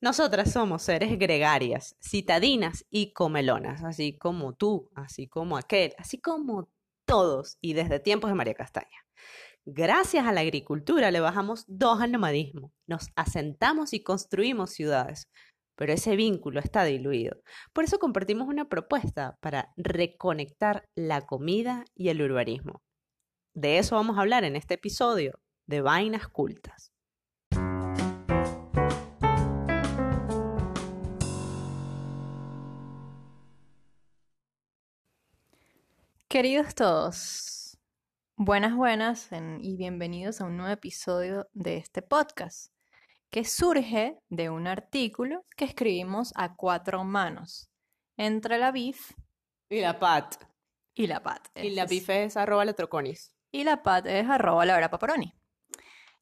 Nosotras somos seres gregarias, citadinas y comelonas, así como tú, así como aquel, así como todos y desde tiempos de María Castaña. Gracias a la agricultura le bajamos dos al nomadismo, nos asentamos y construimos ciudades, pero ese vínculo está diluido. Por eso compartimos una propuesta para reconectar la comida y el urbanismo. De eso vamos a hablar en este episodio de Vainas Cultas. Queridos todos, buenas, buenas y bienvenidos a un nuevo episodio de este podcast, que surge de un artículo que escribimos a cuatro manos, entre la BIF y la PAT. Y la PAT. Y la BIF es arroba letroconis. Y la PAT es arroba la vera paparoni.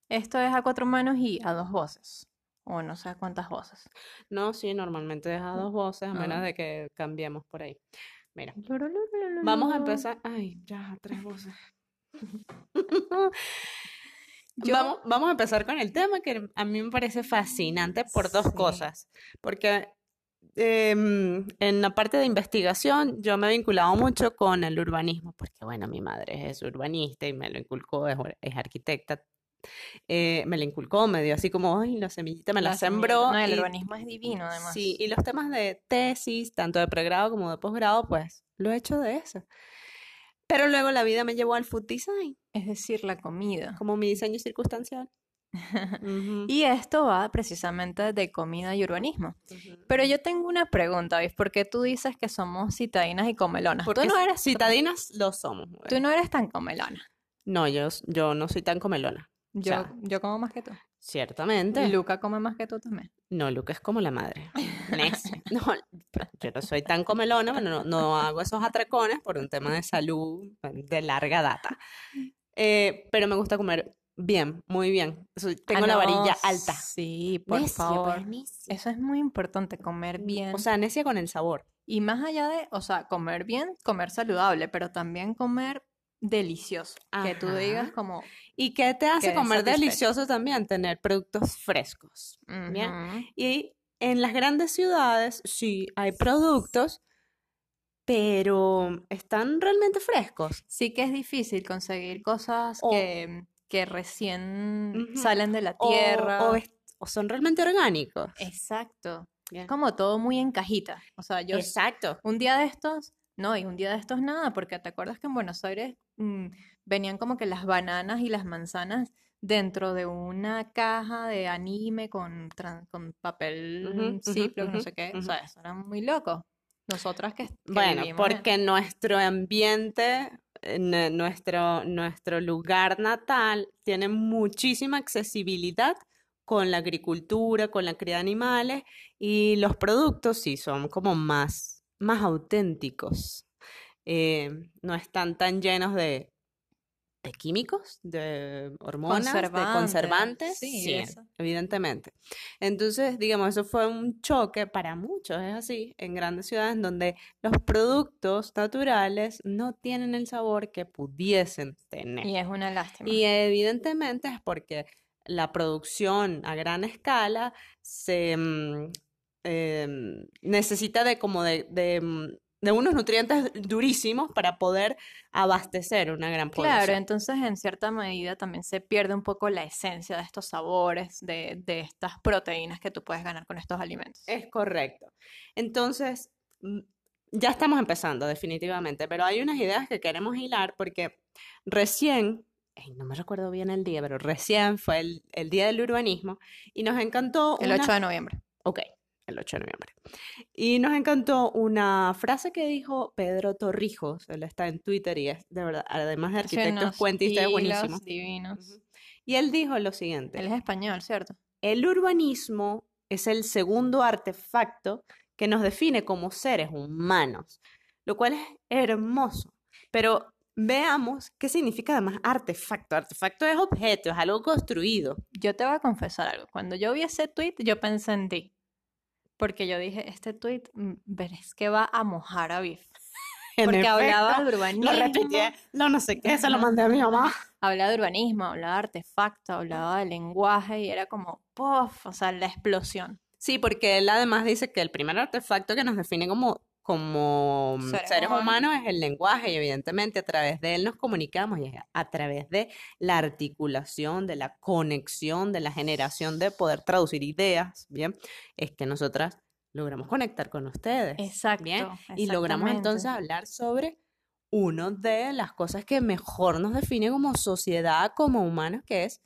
Esto es a cuatro manos y a dos voces. O no sé cuántas voces. No, sí, normalmente es a dos voces, a menos ah. de que cambiemos por ahí. Mira. Vamos a empezar. Ay, ya, tres voces. vamos, vamos, a empezar con el tema que a mí me parece fascinante por dos cosas. Porque em, en la parte de investigación yo me he vinculado mucho con el urbanismo, porque bueno, mi madre es urbanista y me lo inculcó, es, arquitecta. Eh, me lo inculcó, me dio así como, ay, la semillita me la, sembró. No, el urbanismo es divino, además. Sí, y los temas de tesis, tanto de pregrado como de posgrado, pues lo he hecho de eso. Pero luego la vida me llevó al food design. Es decir, la comida. Como mi diseño circunstancial. Y esto va precisamente de comida y urbanismo. Pero yo tengo una pregunta, ¿ves? ¿Por qué tú dices que somos citadinas y comelonas? Porque tú no eres citadinas, lo somos. Tú no eres tan comelona. No, yo, yo no soy tan comelona. Yo, yo como más que tú. Ciertamente. ¿Y Luca come más que tú también? No, Luca es como la madre. no, yo no soy tan comelona, no, no hago esos atracones por un tema de salud de larga data. Eh, pero me gusta comer bien, muy bien. Tengo ah, la varilla alta. Sí, por favor. Eso es muy importante, comer bien. O sea, necia con el sabor. Y más allá de, o sea, comer bien, comer saludable, pero también comer delicioso. Que tú digas como... ¿Y qué te hace comer delicioso también? Tener productos frescos. Y en las grandes ciudades sí hay productos, pero están realmente frescos. Sí que es difícil conseguir cosas que, que, recién salen de la tierra. O, son realmente orgánicos. Exacto. Como todo muy en cajita. O sea, yo... Exacto. Un día de estos no, y un día de estos nada, porque te acuerdas que en Buenos Aires mm, venían como que las bananas y las manzanas dentro de una caja de anime con, con papel uh no sé qué. O sea, eso era muy loco. Nosotras que... bueno, porque nuestro ambiente, nuestro, nuestro lugar natal tiene muchísima accesibilidad con la agricultura, con la cría de animales y los productos sí son como más más auténticos. Eh, no están tan llenos de, de químicos, de hormonas, de conservantes. Sí, evidentemente. Entonces, digamos, eso fue un choque para muchos, es así, en grandes ciudades donde los productos naturales no tienen el sabor que pudiesen tener. Y es una lástima. Y evidentemente es porque la producción a gran escala se, Em, necesita de como de, mm, de, unos nutrientes durísimos para poder abastecer una gran población. Claro, entonces en cierta medida también se pierde un poco la esencia de estos sabores, de, de estas proteínas que tú puedes ganar con estos alimentos. Es correcto. Entonces, mm, ya estamos empezando definitivamente, pero hay unas ideas que queremos hilar porque recién no me recuerdo bien el día, pero recién fue el, el, Día del Urbanismo y nos encantó. El 8 de noviembre. Ok, el 8 de noviembre. Y nos encantó una frase que dijo Pedro Torrijos, él está en Twitter y es de verdad, además de arquitecto, cuentista, es buenísimo. divinos. Y él dijo lo siguiente. Él es español, ¿cierto? El urbanismo es el segundo artefacto que nos define como seres humanos, lo cual es hermoso. Pero veamos qué significa además artefacto. Artefacto es objeto, es algo construido. Yo te voy a confesar algo. Cuando yo vi ese tweet, yo pensé en ti. Porque yo dije, este tweet, mm, verás que va a mojar a Biff. Porque hablaba de urbanismo. Lo repetí, no, no sé qué, se lo mandé a mi mamá. Hablaba de urbanismo, hablaba de artefacto, hablaba de lenguaje y era como, puff, o sea, la explosión. Sí, porque él además dice que el primer artefacto que nos define como, como Seres seres humanos. humanos es el lenguaje y evidentemente a través de él nos comunicamos y es a través de la articulación, de la conexión, de la generación de poder traducir ideas, ¿bien? Es que nosotras logramos conectar con ustedes. Exacto. Bien, y logramos entonces hablar sobre una de las cosas que mejor nos define como sociedad, como humanos, que es,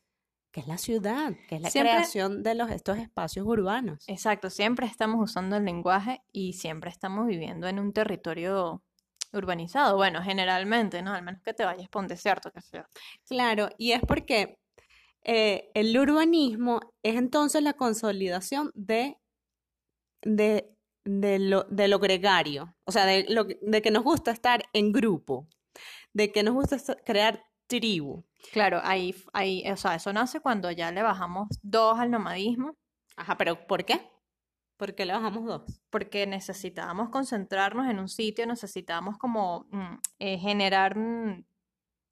que es la ciudad, que es la Siempre- creación de los, estos espacios urbanos. Exacto, siempre estamos usando el lenguaje y siempre estamos viviendo en un territorio urbanizado. Bueno, generalmente, ¿no? Al menos que te vayas por un desierto, que sea. Claro, y es porque eh, el urbanismo es entonces la consolidación de, de, de lo, de lo gregario, o sea, de, lo, que- de que nos gusta estar en grupo, de que nos gusta crear tribu. Claro, ahí, ahí, o sea, eso nace cuando ya le bajamos dos al nomadismo, Ajá, pero ¿por qué? ¿Por qué le bajamos dos? porque necesitábamos concentrarnos en un sitio, necesitábamos como mm, eh, generar mm,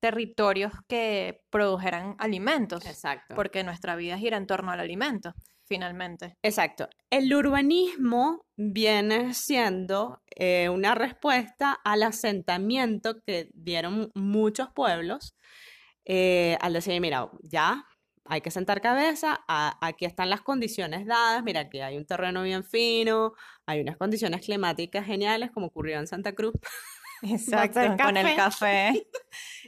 territorios que produjeran alimentos, Exacto. porque nuestra vida gira en torno al alimento, finalmente. Exacto. El urbanismo viene siendo eh, una respuesta al asentamiento que dieron muchos pueblos eh, al decir, mira, ya hay que sentar cabeza, aquí están las condiciones dadas, mira, aquí hay un terreno bien fino, hay unas condiciones climáticas geniales, como ocurrió en Santa Cruz. Exacto, el con el café.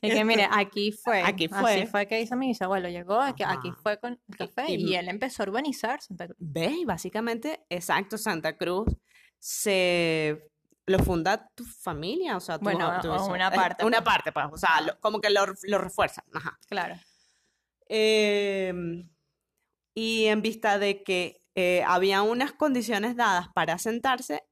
Y que mire, aquí fue, Aquí así fue. fue que hizo mi bisabuelo, llegó, aquí, aquí fue con el café y- y él empezó a urbanizar Santa Cruz. ¿Ves? Y básicamente, exacto, Santa Cruz se lo funda tu familia, o sea, tu, Bueno, tu una Eh, parte, Una pues. parte, pues, o sea, lo- como que lo, lo refuerzan. Ajá. Claro. Em, y en vista de que eh, había unas condiciones dadas para sentarse,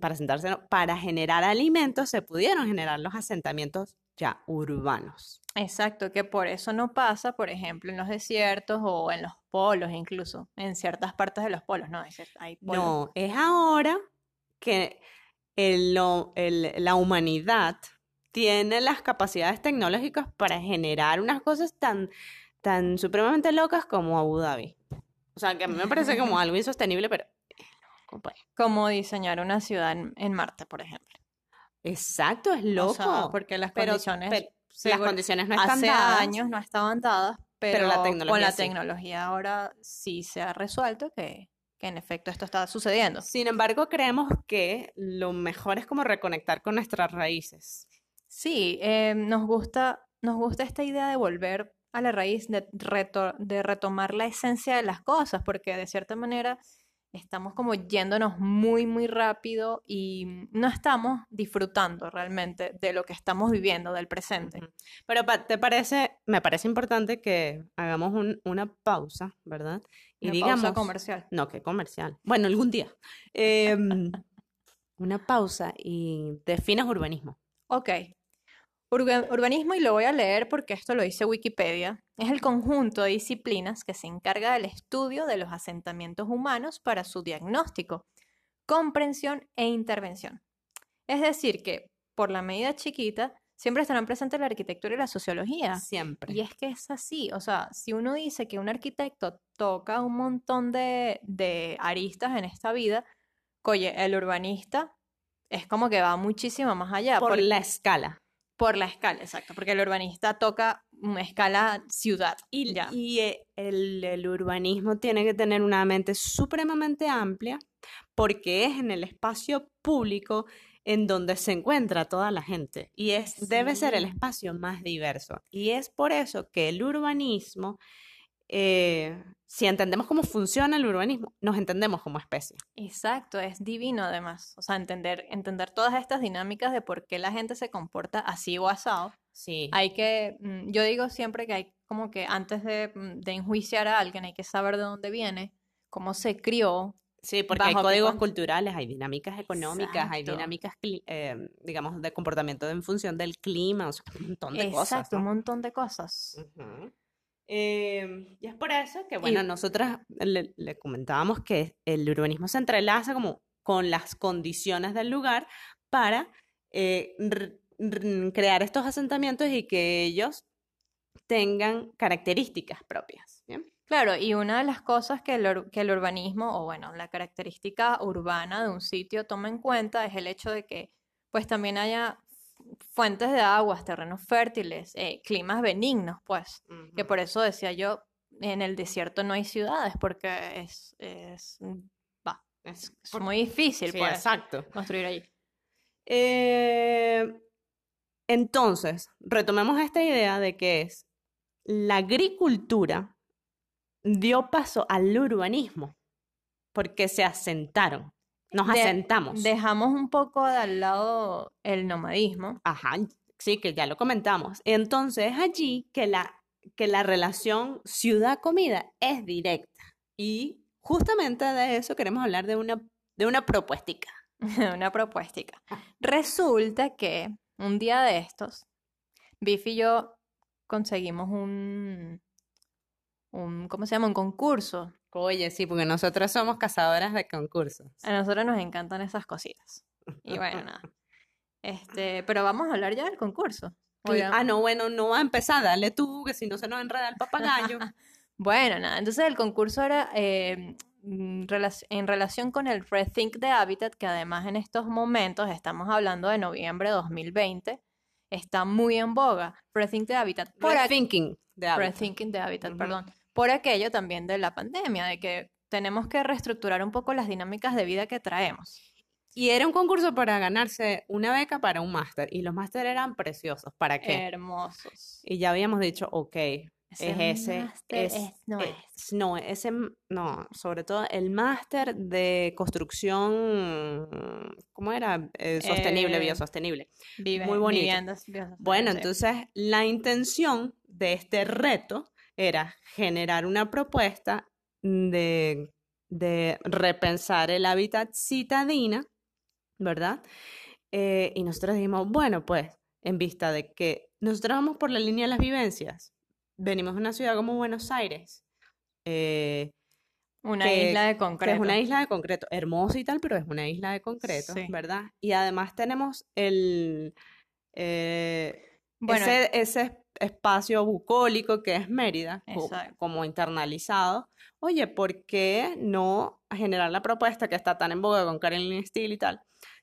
para sentarse, no, para generar alimentos, se pudieron generar los asentamientos ya urbanos. Exacto, que por eso no pasa, por ejemplo, en los desiertos o en los polos, incluso en ciertas partes de los polos, ¿no? Hay, polos. No, es ahora que el- lo- el- la humanidad tiene las capacidades tecnológicas para generar unas cosas tan, tan supremamente locas como Abu Dhabi. O sea, que a mí me parece como algo insostenible, pero... compa- Como diseñar una ciudad en, en Marte, por ejemplo. Exacto, es O loco. sea, porque las pero, condiciones, pero las condiciones no están hace dadas. años no estaban dadas, pero pero, la con la sí. tecnología ahora sí se ha resuelto que, que en efecto esto está sucediendo. Sin embargo, creemos que lo mejor es como reconectar con nuestras raíces. Sí, eh, nos gusta, nos gusta esta idea de volver a la raíz, de, reto- de retomar la esencia de las cosas, porque de cierta manera estamos como yéndonos muy, muy rápido y no estamos disfrutando realmente de lo que estamos viviendo, del presente. Pero te parece, me parece importante que hagamos un- una pausa, ¿verdad? Y Una digamos, pausa comercial. no, que comercial. Bueno, algún día. Em, una pausa y definas urbanismo. Ok. Urba- urbanismo, y lo voy a leer porque esto lo dice Wikipedia, es el conjunto de disciplinas que se encarga del estudio de los asentamientos humanos para su diagnóstico, comprensión e intervención. Es decir, que por la medida chiquita siempre estarán presentes la arquitectura y la sociología. Siempre. Y es que es así, o sea, si uno dice que un arquitecto toca un montón de, de aristas en esta vida, oye, el urbanista es como que va muchísimo más allá. Por porque- la escala. Por la escala, exacto, porque el urbanista toca una escala ciudad. Y, ya. y, eh, el, el urbanismo tiene que tener una mente supremamente amplia porque es en el espacio público en donde se encuentra toda la gente y es, debe ser el espacio más diverso. Y es por eso que el urbanismo, eh, si entendemos cómo funciona el urbanismo, nos entendemos como especie. Exacto, es divino además. O sea, entender, entender todas estas dinámicas de por qué la gente se comporta así o asado. Sí. Hay que, mm, yo digo siempre que hay como que antes de, mm, de enjuiciar a alguien hay que saber de dónde viene, cómo se crió. Sí, porque hay códigos con- culturales, hay dinámicas económicas, hay Exacto. dinámicas, cli- eh, digamos, de comportamiento en función del clima, o sea, un montón de cosas. Exacto, un ¿no? montón de cosas. Ujú. Em, y es por eso que, bueno, Y- nosotras le, le comentábamos que el urbanismo se entrelaza como con las condiciones del lugar para eh, crear estos asentamientos y que ellos tengan características propias. ¿bien? Claro, y una de las cosas que el, que el urbanismo, o bueno, la característica urbana de un sitio toma en cuenta es el hecho de que pues también haya fuentes de aguas, terrenos fértiles, eh, climas benignos, pues. Que por eso decía yo, en el desierto no hay ciudades, porque es, es, va, Es es por- muy difícil, sí, pues, exacto. construir allí. Eh, entonces, retomemos esta idea de que es la agricultura dio paso al urbanismo porque se asentaron, nos De- asentamos. Dejamos un poco de al lado el nomadismo. Ajá, sí, que ya lo comentamos. Entonces es allí que la, que la relación ciudad-comida es directa. Y justamente de eso queremos hablar de una, de una propuestica. Una propuestica. Resulta que un día de estos, Biff y yo conseguimos un, un, ¿cómo se llama? Un concurso. Oye, sí, porque nosotros somos cazadoras de concursos. A nosotros nos encantan esas cositas. Y bueno, nada. Este, pero vamos a hablar ya del concurso. Ah, no, bueno, no va a empezar, dale tú, que si no se nos enreda el papagayo. Bueno, nada, entonces el concurso era eh, en relación con el Rethink de Habitat, que además en estos momentos, estamos hablando de noviembre de 2020, está muy en boga. Rethink de Habitat. Por Rethinking de hábitat. Rethinking de Habitat, perdón. Por aquello también de la pandemia, de que tenemos que reestructurar un poco las dinámicas de vida que traemos. Y era un concurso para ganarse una beca para un máster. Y los máster eran preciosos. ¿Para qué? Hermosos. Y ya habíamos dicho, ok, Ese es ese, es, es- no es- es. no, ese, no, sobre todo el máster de construcción, ¿cómo era? Eh, sostenible, Eh, biosostenible. Vive- Muy bonito. viviendas Bueno, sí. entonces la intención de este reto era generar una propuesta de, de repensar el hábitat citadina, ¿verdad? Eh, y nosotros dijimos, bueno, pues en vista de que nosotros vamos por la línea de las vivencias, venimos de una ciudad como Buenos Aires, eh, Una que- isla de que es concreto. una isla de concreto, hermosa y tal, pero es una isla de concreto, Sí. ¿verdad? Y además tenemos el, eh, Bueno, ese, ese espacio bucólico que es Mérida, co- como internalizado. Oye, ¿por qué no generar la propuesta que está tan en boga con Carolina Steele y tal,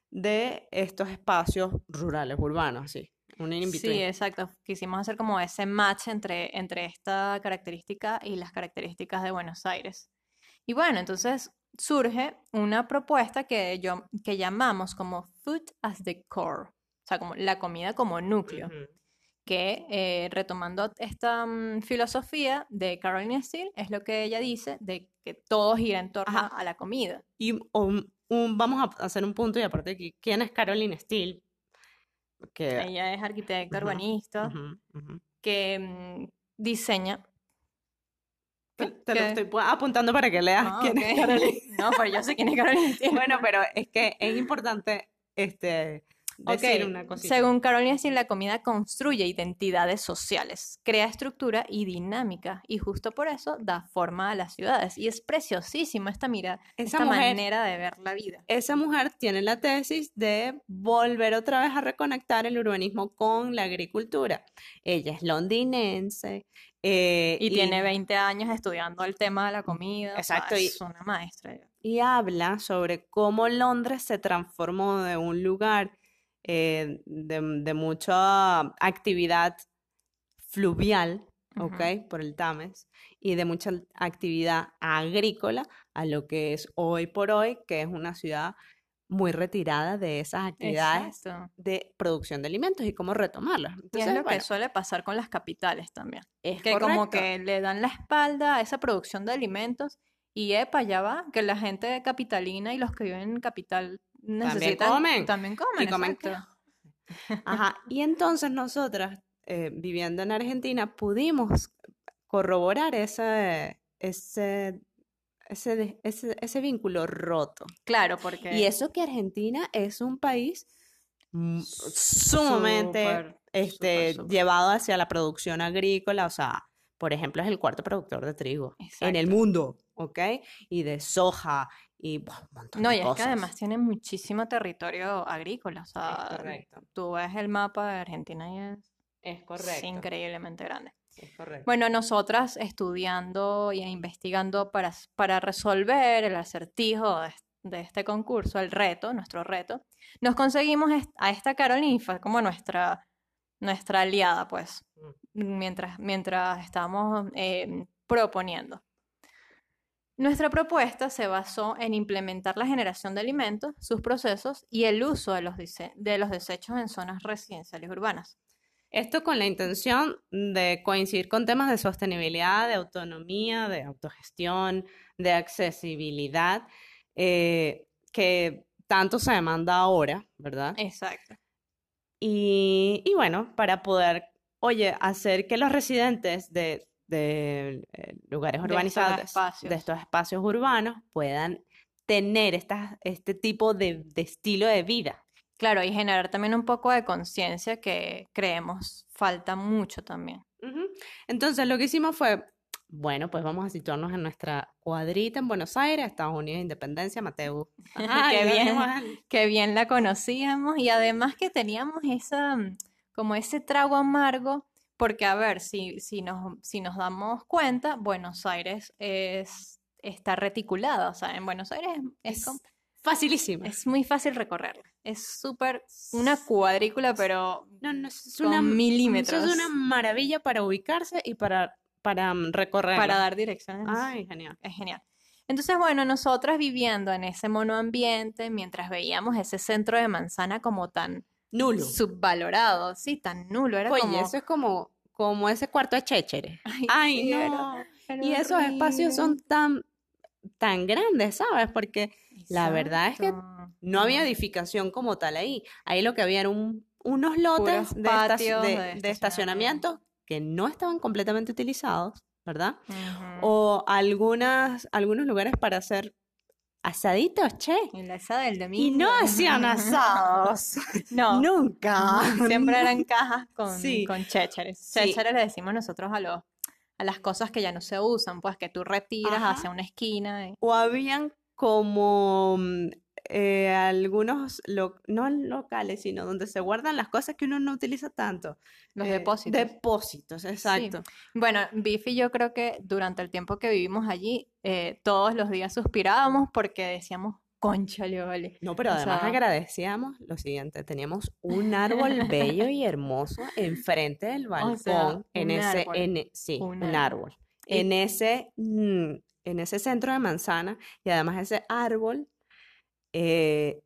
de estos espacios rurales, urbanos, así? Un Sí, exacto. Quisimos hacer como ese match entre, entre esta característica y las características de Buenos Aires. Y bueno, entonces surge una propuesta que, yo, que llamamos como Food as the Core, o sea, como la comida como núcleo, Ujú. Que eh, retomando esta mm, filosofía de Caroline Steele, es lo que ella dice de que todo gira en torno Ajá. a la comida. Y un- un- vamos a hacer un punto y aparte aquí, ¿quién es Caroline Steele? Que, Ella es arquitecta, urbanista, que mm, diseña Te, te lo estoy pu- apuntando para que leas Ah, quién ok. es Caroline. No, pero yo sé quién es Caroline Steele. Bueno, pero es que es importante este, decir una cosita. Según Carolina Steele, la comida construye identidades sociales, crea estructura y dinámica, y justo por eso da forma a las ciudades. Y es preciosísimo esta mira, Esa esta mujer- manera de ver la vida. Esa mujer tiene la tesis de volver otra vez a reconectar el urbanismo con la agricultura. Ella es londinense. eh, Y tiene 20 años estudiando el tema de la comida. o sea, Exacto, y- es una maestra. y habla sobre cómo Londres se transformó de un lugar eh, de, de mucha actividad fluvial. ¿ok? Por el Tames, y de mucha actividad agrícola a lo que es hoy por hoy, que es una ciudad muy retirada de esas actividades Exacto. de producción de alimentos y cómo retomarlas. Y es Entonces, lo que suele pasar con las capitales también. es que como que le dan la espalda a esa producción de alimentos y epa, ya va, que la gente capitalina y los que viven en capital necesitan comen, también comen, y comen exacto. Ajá, y entonces nosotras, eh, viviendo en Argentina, pudimos corroborar ese, ese, ese, ese, ese vínculo roto. Claro, porque Y eso que Argentina es un país sumamente este, llevado hacia la producción agrícola, o sea, por ejemplo, es el cuarto productor de trigo en el mundo, ¿ok? Y de soja y un montón No, de y es que cosas. además tiene muchísimo territorio agrícola, o sea, correcto. tú ves el mapa de Argentina y es Es correcto. increíblemente grande. Sí, correcto. Bueno, nosotras estudiando y investigando para, para resolver el acertijo de, de este concurso, el reto, nuestro reto, nos conseguimos a esta Caroline, fue como nuestra, nuestra aliada, pues, mientras, mientras estábamos eh, proponiendo. Nuestra propuesta se basó en implementar la generación de alimentos, sus procesos y el uso de los, de los desechos en zonas residenciales urbanas. Esto con la intención de coincidir con temas de sostenibilidad, de autonomía, de autogestión, de accesibilidad, eh, que tanto se demanda ahora, ¿verdad? Exacto. Y, y bueno, para poder, oye, hacer que los residentes de, de, eh, lugares De estos urbanizados, de estos espacios urbanos, puedan tener estas, este tipo de, de estilo de vida. Claro, y generar también un poco de conciencia que creemos falta mucho también. Entonces, lo que hicimos fue, bueno, pues vamos a situarnos en nuestra cuadrita en Buenos Aires, Estados Unidos, Independencia, Mateo. Qué bien. que bien la conocíamos y además que teníamos esa, como ese trago amargo, porque a ver, si, si nos, si nos damos cuenta, Buenos Aires es, está reticulada, o sea, en Buenos Aires es, Es facilísimo. es muy fácil recorrerla, es súper una cuadrícula, pero No, no, es con una, milímetros. Eso es una maravilla para ubicarse y para, para mm, recorrerlo. para dar direcciones. Ay, genial. Es genial. Entonces, bueno, nosotras viviendo en ese monoambiente, mientras veíamos ese centro de manzana como tan Nulo. subvalorado, sí, tan nulo, era Oye, como... eso es como, como ese cuarto de Chéchere. Ay, Ay, sí, era- no. Y esos espacios son tan, tan grandes, ¿sabes? Porque la verdad es que no había edificación como tal ahí. Ahí lo que había eran un- unos lotes Puros de, patios de- de de estacionamiento estacionamiento. que no estaban completamente utilizados, ¿verdad? O algunas, algunos lugares para hacer asaditos, che. Y la asada del Y domingo. no hacían asados. No, Nunca. siempre eran cajas con, Sí. con chécheres. Sí. Chécheres le decimos nosotros a los a las cosas que ya no se usan, pues que tú retiras Ajá. hacia una esquina. y- O habían como mm, eh, algunos, lo- no locales, sino donde se guardan las cosas que uno no utiliza tanto. Los Eh, depósitos. Depósitos, exacto. Bueno, Biff y yo creo que durante el tiempo que vivimos allí, eh, todos los días suspirábamos porque decíamos, conchale, vale. No, pero O además sea- agradecíamos lo siguiente, teníamos un árbol bello y hermoso enfrente del balcón, sea, en ese, árbol, en e- sí, un un árbol. árbol, en ese, mm, en ese centro de manzana, y además ese árbol, eh,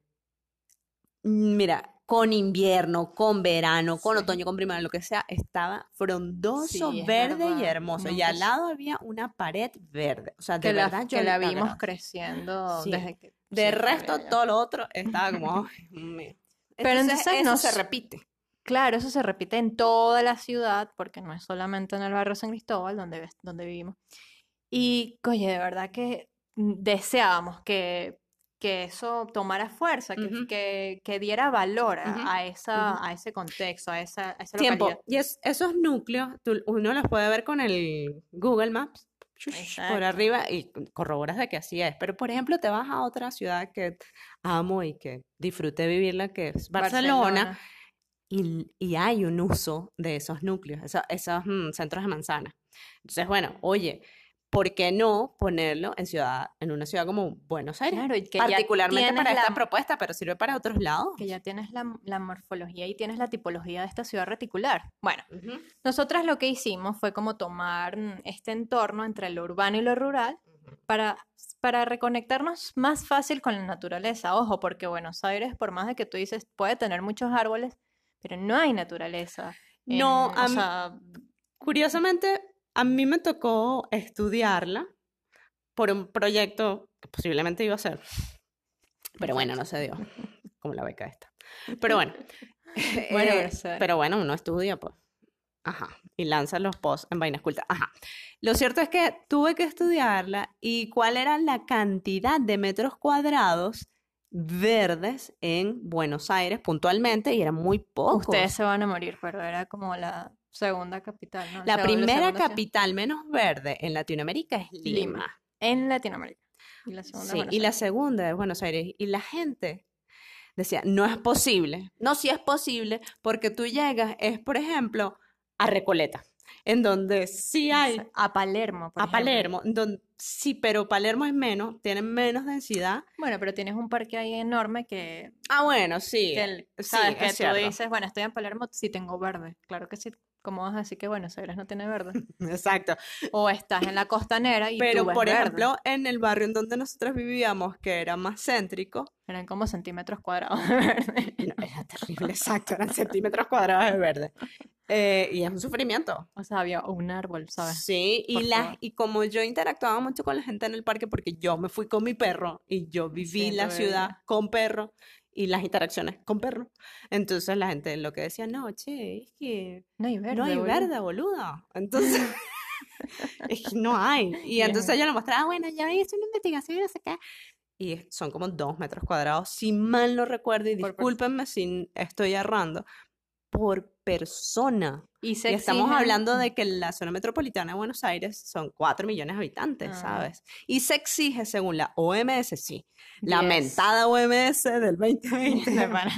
mira, con invierno, con verano, con Sí. otoño, con primavera, lo que sea, estaba frondoso, Sí, es verde y verdad, hermoso, y al lado había una pared verde, o sea, de Que la, verdad yo que la vimos creciendo Sí. desde que... De resto, todo lo otro estaba como, mío. Pero entonces eso nos- se repite. Claro, eso se repite en toda la ciudad, porque no es solamente en el barrio San Cristóbal donde, donde vivimos. Y, oye, de verdad que mm, deseábamos que, que eso tomara fuerza, que, que, que diera valor a, esa, a ese contexto, a esa, a esa Tiempo. localidad. Y es, esos núcleos, tú- uno los puede ver con el Google Maps shush, por Exacto. arriba y corroboras de que así es. Pero, por ejemplo, te vas a otra ciudad que amo y que disfruté vivirla, que es Barcelona, y, y hay un uso de esos núcleos, esos mm, centros de manzana. Entonces, bueno, oye, ¿por qué no ponerlo en ciudad, en una ciudad como Buenos Aires? Claro, y que Particularmente para esta la- propuesta, pero sirve para otros lados. que ya tienes la, la morfología y tienes la tipología de esta ciudad reticular. Bueno, Ujú, nosotras lo que hicimos fue como tomar mm, este entorno entre lo urbano y lo rural ujú. para, para reconectarnos más fácil con la naturaleza. Ojo, porque Buenos Aires, por más de que tú dices, puede tener muchos árboles, pero no hay naturaleza. No, en- o sea, Curiosamente, a mí me tocó estudiarla por un proyecto que posiblemente iba a hacer. Pero bueno, no se dio, como la beca esta. Pero bueno. Bueno, eh, pero bueno, uno estudia, pues. Ajá. Y lanza los posts en vainas cultas. Ajá. Lo cierto es que tuve que estudiarla y cuál era la cantidad de metros cuadrados verdes en Buenos Aires puntualmente y eran muy pocos. ustedes se van a morir, pero era como la segunda capital, ¿no? La primera capital menos verde en Latinoamérica es Lima. Lima. en Latinoamérica. Y la segunda es Sí, Buenos y la Aires. segunda es Buenos Aires. Y la gente decía, no es posible. No, sí es posible, porque tú llegas, es por ejemplo, a Recoleta. en donde sí hay, A Palermo, por a ejemplo. Palermo, donde, sí, pero Palermo es menos, tiene menos densidad. Bueno, pero tienes un parque ahí enorme que, Ah, bueno, sí, que el- sí, sabes que es tú cierto. dices, bueno, estoy en Palermo, sí tengo verde. Claro que sí. ¿Cómo vas a decir que Buenos Aires no tiene verde? Exacto. O estás en la costanera y tú Pero, ves por verde. ejemplo, en el barrio en donde nosotros vivíamos, que era más céntrico, Eran como centímetros cuadrados de verde. no, era terrible, exacto, eran centímetros cuadrados de verde. Eh, y es un sufrimiento. O sea, había un árbol, ¿sabes? Sí, y, favor. y como yo interactuaba mucho con la gente en el parque, porque yo me fui con mi perro y yo viví la Siento ciudad con perro y las interacciones con perro, entonces la gente lo que decía, no, che, es que No hay verde. no hay boludo". verde, boluda. Entonces, es que no hay. Y entonces yo le mostraba, bueno, ya hice una investigación y no sé qué. Y son como dos metros cuadrados, si mal no recuerdo, y discúlpenme si estoy errando, por persona. Y se Y estamos exigen- hablando de que la zona metropolitana de Buenos Aires son 4 millones de habitantes, Ah. ¿sabes? Y se exige, según la OMS, sí, la mentada OMS del 2020, de pana.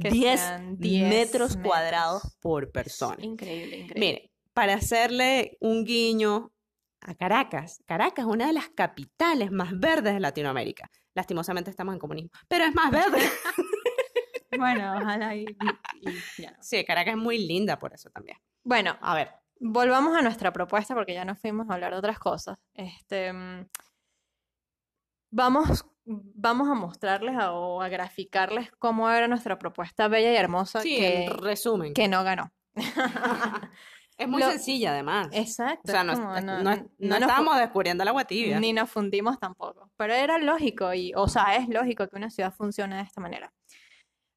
Que 10 sean 10 metros metros. cuadrados por persona. Increíble, increíble. Mire, para hacerle un guiño a Caracas, Caracas es una de las capitales más verdes de Latinoamérica. Lastimosamente estamos en comunismo, pero es más verde. Bueno, ojalá y, y- y ya. Sí, Caracas es muy linda por eso también. Bueno, A ver, volvamos a nuestra propuesta porque ya nos fuimos a hablar de otras cosas. Este, mm, vamos, vamos a mostrarles a- o a graficarles cómo era nuestra propuesta bella y hermosa sí, que, en resumen. que no ganó. Es muy Lo- sencilla además. Exacto. o sea, es no, como, no- no no no nos estábamos descubriendo el agua tibia. Ni nos fundimos tampoco. Pero era lógico, y, o sea, es lógico que una ciudad funcione de esta manera.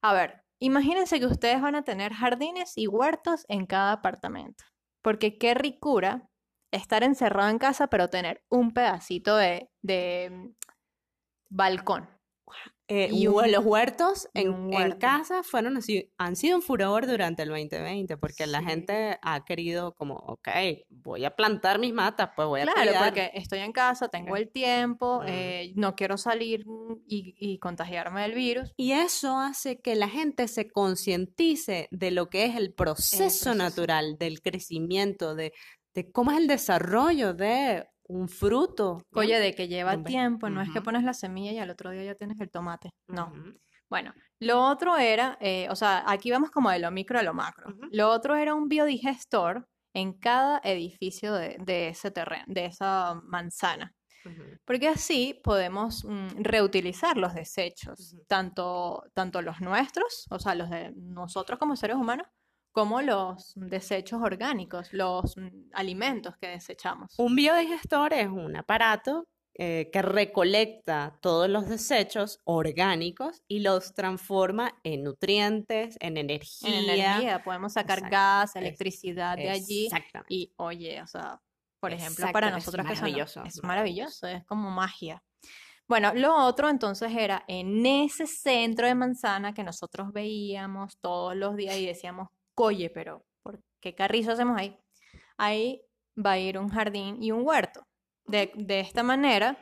A ver, imagínense que ustedes van a tener jardines y huertos en cada apartamento. Porque qué ricura estar encerrado en casa, pero tener un pedacito de, de mm, balcón. Eh, y un- los huertos en, un en huerto. casa fueron así, han sido un furor durante el 2020 porque la Sí. gente ha querido como, ok, voy a plantar mis matas, pues voy a Claro, cuidar. porque estoy en casa, tengo Ok. el tiempo, eh, no quiero salir y, y contagiarme del virus. Y eso hace que la gente se concientice de lo que es el proceso, proceso. natural del crecimiento, de, de cómo es el desarrollo de un fruto. ¿no? Oye, de que lleva tiempo, no es que pones la semilla y al otro día ya tienes el tomate. No. Bueno, lo otro era, eh, o sea, aquí vamos como de lo micro a lo macro. Lo otro era un biodigestor en cada edificio de, de ese terreno, de esa manzana. Porque así podemos mm, reutilizar los desechos, tanto, tanto los nuestros, o sea, los de nosotros como seres humanos, como los desechos orgánicos, los mm, alimentos que desechamos. Un biodigestor es un aparato eh, que recolecta todos los desechos orgánicos y los transforma en nutrientes, en energía. En energía, podemos sacar Exacto. gas, electricidad de allí. Exactamente. Y oye, o sea, por ejemplo, para es nosotros que son- maravilloso, es maravilloso, es como magia. Bueno, lo otro entonces era en ese centro de manzana que nosotros veíamos todos los días y decíamos, oye, pero ¿por qué carrizo hacemos ahí? Ahí va a ir un jardín y un huerto. De, de esta manera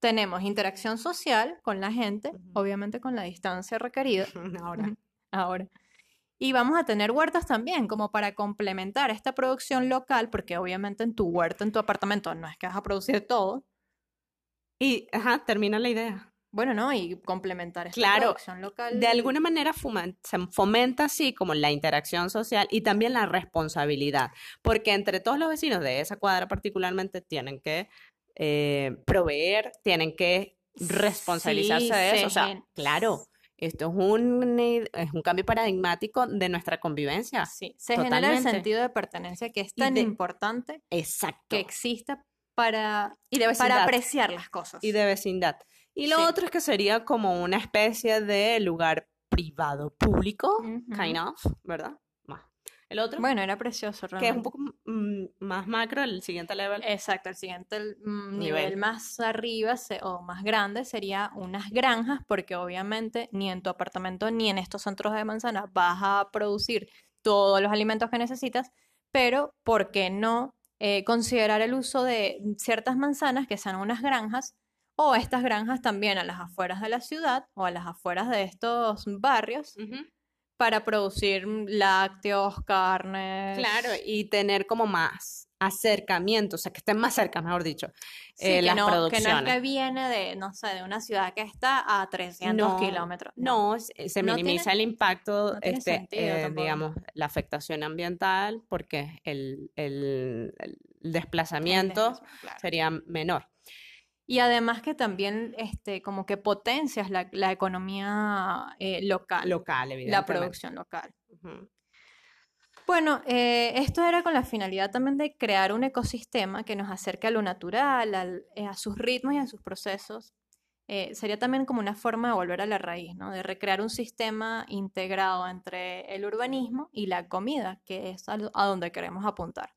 tenemos interacción social con la gente, obviamente con la distancia requerida. Ahora. Ahora. Y vamos a tener huertas también, como para complementar esta producción local, porque obviamente en tu huerta, en tu apartamento, no es que vas a producir todo. Y, ajá, termina la idea. Bueno, ¿no? Y complementar esta Claro, producción local. De alguna manera se fomenta así como la interacción social y también la responsabilidad, porque entre todos los vecinos de esa cuadra particularmente tienen que eh, proveer, tienen que responsabilizarse Sí, de eso. O sea, claro, esto es un, es un cambio paradigmático de nuestra convivencia. Sí, se genera el sentido de pertenencia que es tan de- importante Exacto. que exista para, Y de para apreciar las cosas. y de vecindad. Y lo Sí. otro es que sería como una especie de lugar privado público, Ujú. kind of, ¿verdad? Más. El otro, Bueno, era precioso que es realmente. un poco mm, más macro, el siguiente level. Exacto, el siguiente el, mm, Nivel. nivel más arriba se- o más grande sería unas granjas, porque obviamente ni en tu apartamento ni en estos centros de manzana vas a producir todos los alimentos que necesitas, pero ¿por qué no eh, considerar el uso de ciertas manzanas que sean unas granjas o estas granjas también a las afueras de la ciudad o a las afueras de estos barrios para producir lácteos, carnes. Claro, y tener como más acercamiento, o sea, que estén más cerca, mejor dicho, Sí, eh, que las no, que no producciones. es que viene de, no sé, de una ciudad que está a 300 No, kilómetros. No, se se minimiza tiene- el impacto, este, eh, digamos, la afectación ambiental, porque el, el- el desplazamiento Claro. sería menor. Y además que también este, como que potencias la, la economía eh, local, Local, la evidentemente. producción local. Bueno, eh, esto era con la finalidad también de crear un ecosistema que nos acerque a lo natural, al- eh, a sus ritmos y a sus procesos. Eh, sería también como una forma de volver a la raíz, ¿no? De recrear un sistema integrado entre el urbanismo y la comida, que es a, donde queremos apuntar.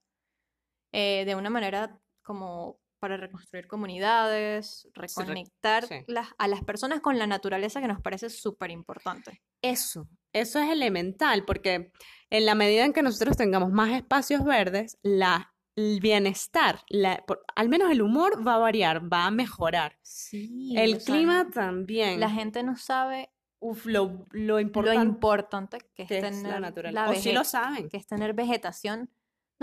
De una manera como para reconstruir comunidades, re- reconectar sí. las- a las personas con la naturaleza que nos parece súper importante. Eso, eso es elemental, porque en la medida en que nosotros tengamos más espacios verdes, la, el bienestar, la- por- al menos el humor va a variar, va a mejorar. Sí, El clima también. La gente no sabe Uf, lo, lo lo importante que es tener la naturaleza. la O sí lo saben. que es tener vegetación.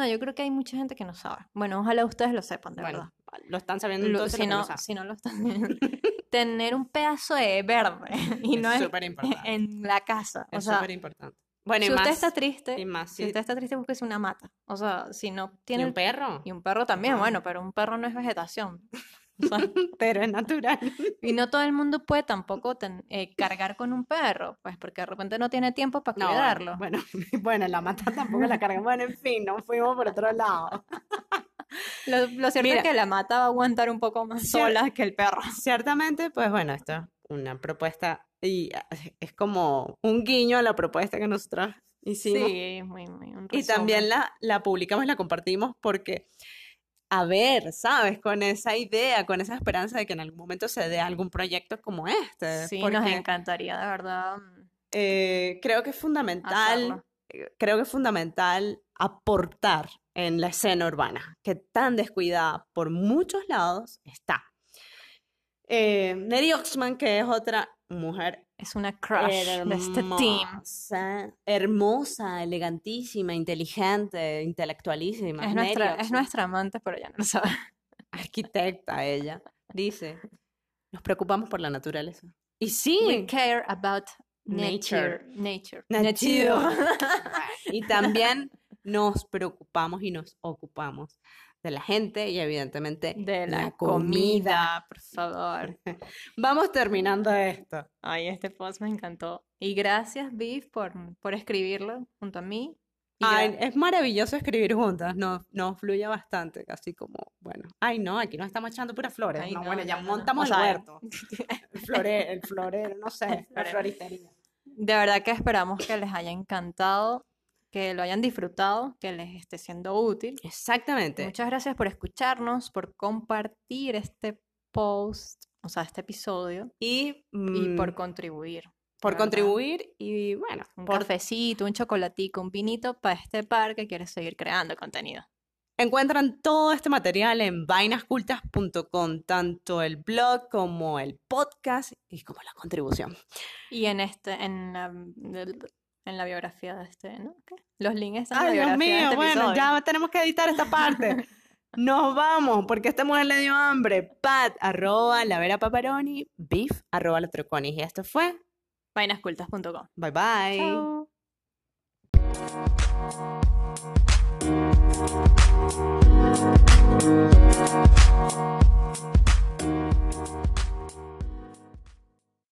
No, yo creo que hay mucha gente que no sabe. Bueno, ojalá ustedes lo sepan, de Bueno, verdad. lo están sabiendo Lo- entonces si, no, si no lo están tener un pedazo de verde y no Es importante. en la casa. O Es súper importante. Bueno, y si usted más, está triste, y más si si- usted está triste, búsquese una mata. O sea, si no ¿y tiene un perro, y un perro también, Ajá. bueno, pero un perro no es vegetación. O sea, pero es natural. y no todo el mundo puede tampoco ten- eh, cargar con un perro, pues porque de repente no tiene tiempo para No, cuidarlo. Bueno, bueno, la mata tampoco la carga. Bueno, en fin, nos fuimos por otro lado. Lo, lo cierto Mira. es que la mata va a aguantar un poco más sola que el perro. Ciertamente, pues bueno, esto es una propuesta y ah, es como un guiño a la propuesta que nosotros hicimos. Sí, muy, muy. Un Y también la, la publicamos y la compartimos porque, a ver, ¿sabes? Con esa idea, con esa esperanza de que en algún momento se dé algún proyecto como este. Sí, nos encantaría, de verdad. mm, eh, creo que es fundamental, Hacerlo. eh, creo que es fundamental aportar en la escena urbana, que tan descuidada por muchos lados está. Eh, Mary Oxman, que es otra mujer Es una crush de este team. hermosa, hermosa, elegantísima, inteligente, intelectualísima. Es nuestra, es nuestra amante, pero ya no lo sabe. arquitecta ella, dice, nos preocupamos por la naturaleza. Y sí, We care about Nature. nature. Nature. y también nos preocupamos y nos ocupamos de la gente y evidentemente De la comida, por favor. Vamos terminando esto. Ay, este post me encantó. Y gracias, Viv, por, por escribirlo junto a mí. Y Ay, es maravilloso escribir juntas, nos, nos fluye bastante, casi como, bueno, ay no, aquí nos estamos echando puras flores, Ay, no, no, bueno, ya no, no, no. montamos el huerto, el florero, el florero, no sé, la floristería. De verdad que esperamos que les haya encantado, que lo hayan disfrutado, que les esté siendo útil. Exactamente. Muchas gracias por escucharnos, por compartir este post, o sea, este episodio, Y, y mm, por contribuir. por verdad. contribuir y bueno, Un por cafecito, un chocolatico, un vinito para este par que quiere seguir creando contenido. Encuentran todo este material en vainascultas.com, tanto el blog como el podcast y como la contribución. Y en este, en del- en la biografía de este, ¿no? ¿Qué? Los links están en la Ay, Dios biografía de mío, este bueno, episodio. ya tenemos que editar esta parte. Nos vamos, porque esta mujer le dio hambre. Pat, arroba la vera paparoni, beef, arroba la troconis. Y esto fue. Vainascultas.com. Bye bye. Chao.